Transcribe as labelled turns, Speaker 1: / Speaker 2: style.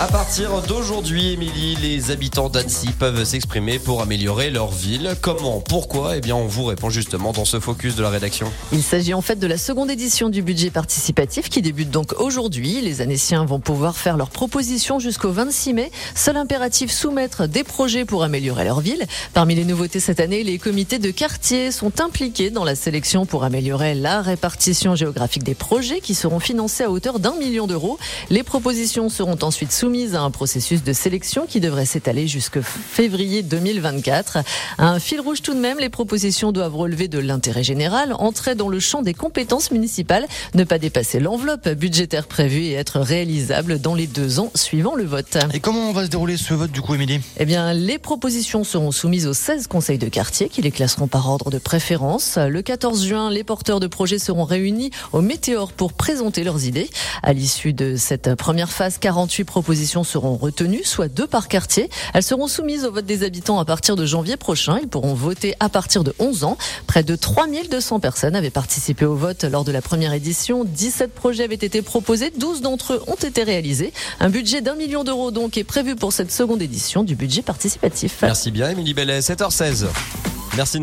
Speaker 1: À partir d'aujourd'hui, Émilie, les habitants d'Annecy peuvent s'exprimer pour améliorer leur ville. Comment Pourquoi? Eh bien, on vous répond justement dans ce focus de la rédaction.
Speaker 2: Il s'agit en fait de la seconde édition du budget participatif qui débute donc aujourd'hui. Les Annéciens vont pouvoir faire leurs propositions jusqu'au 26 mai. Seul impératif soumettre des projets pour améliorer leur ville. Parmi les nouveautés cette année, les comités de quartier sont impliqués dans la sélection pour améliorer la répartition géographique des projets qui seront financés à hauteur d'un million d'euros. Les propositions seront ensuite soumises soumise à un processus de sélection qui devrait s'étaler jusqu'au février 2024. Un fil rouge tout de même, les propositions doivent relever de l'intérêt général, entrer dans le champ des compétences municipales, ne pas dépasser l'enveloppe budgétaire prévue et être réalisable dans les deux ans suivant le vote.
Speaker 3: Et comment va se dérouler ce vote du coup, Émilie?
Speaker 2: Eh bien, les propositions seront soumises aux 16 conseils de quartier qui les classeront par ordre de préférence. Le 14 juin, les porteurs de projets seront réunis au Météor pour présenter leurs idées. À l'issue de cette première phase, 48 propositions seront retenues, soit deux par quartier. Elles seront soumises au vote des habitants à partir de janvier prochain. Ils pourront voter à partir de 11 ans. Près de 3200 personnes avaient participé au vote lors de la première édition. 17 projets avaient été proposés, 12 d'entre eux ont été réalisés. Un budget d'un million d'euros donc est prévu pour cette seconde édition du budget participatif.
Speaker 1: Merci bien, Émilie Bellet, 7h16. Merci.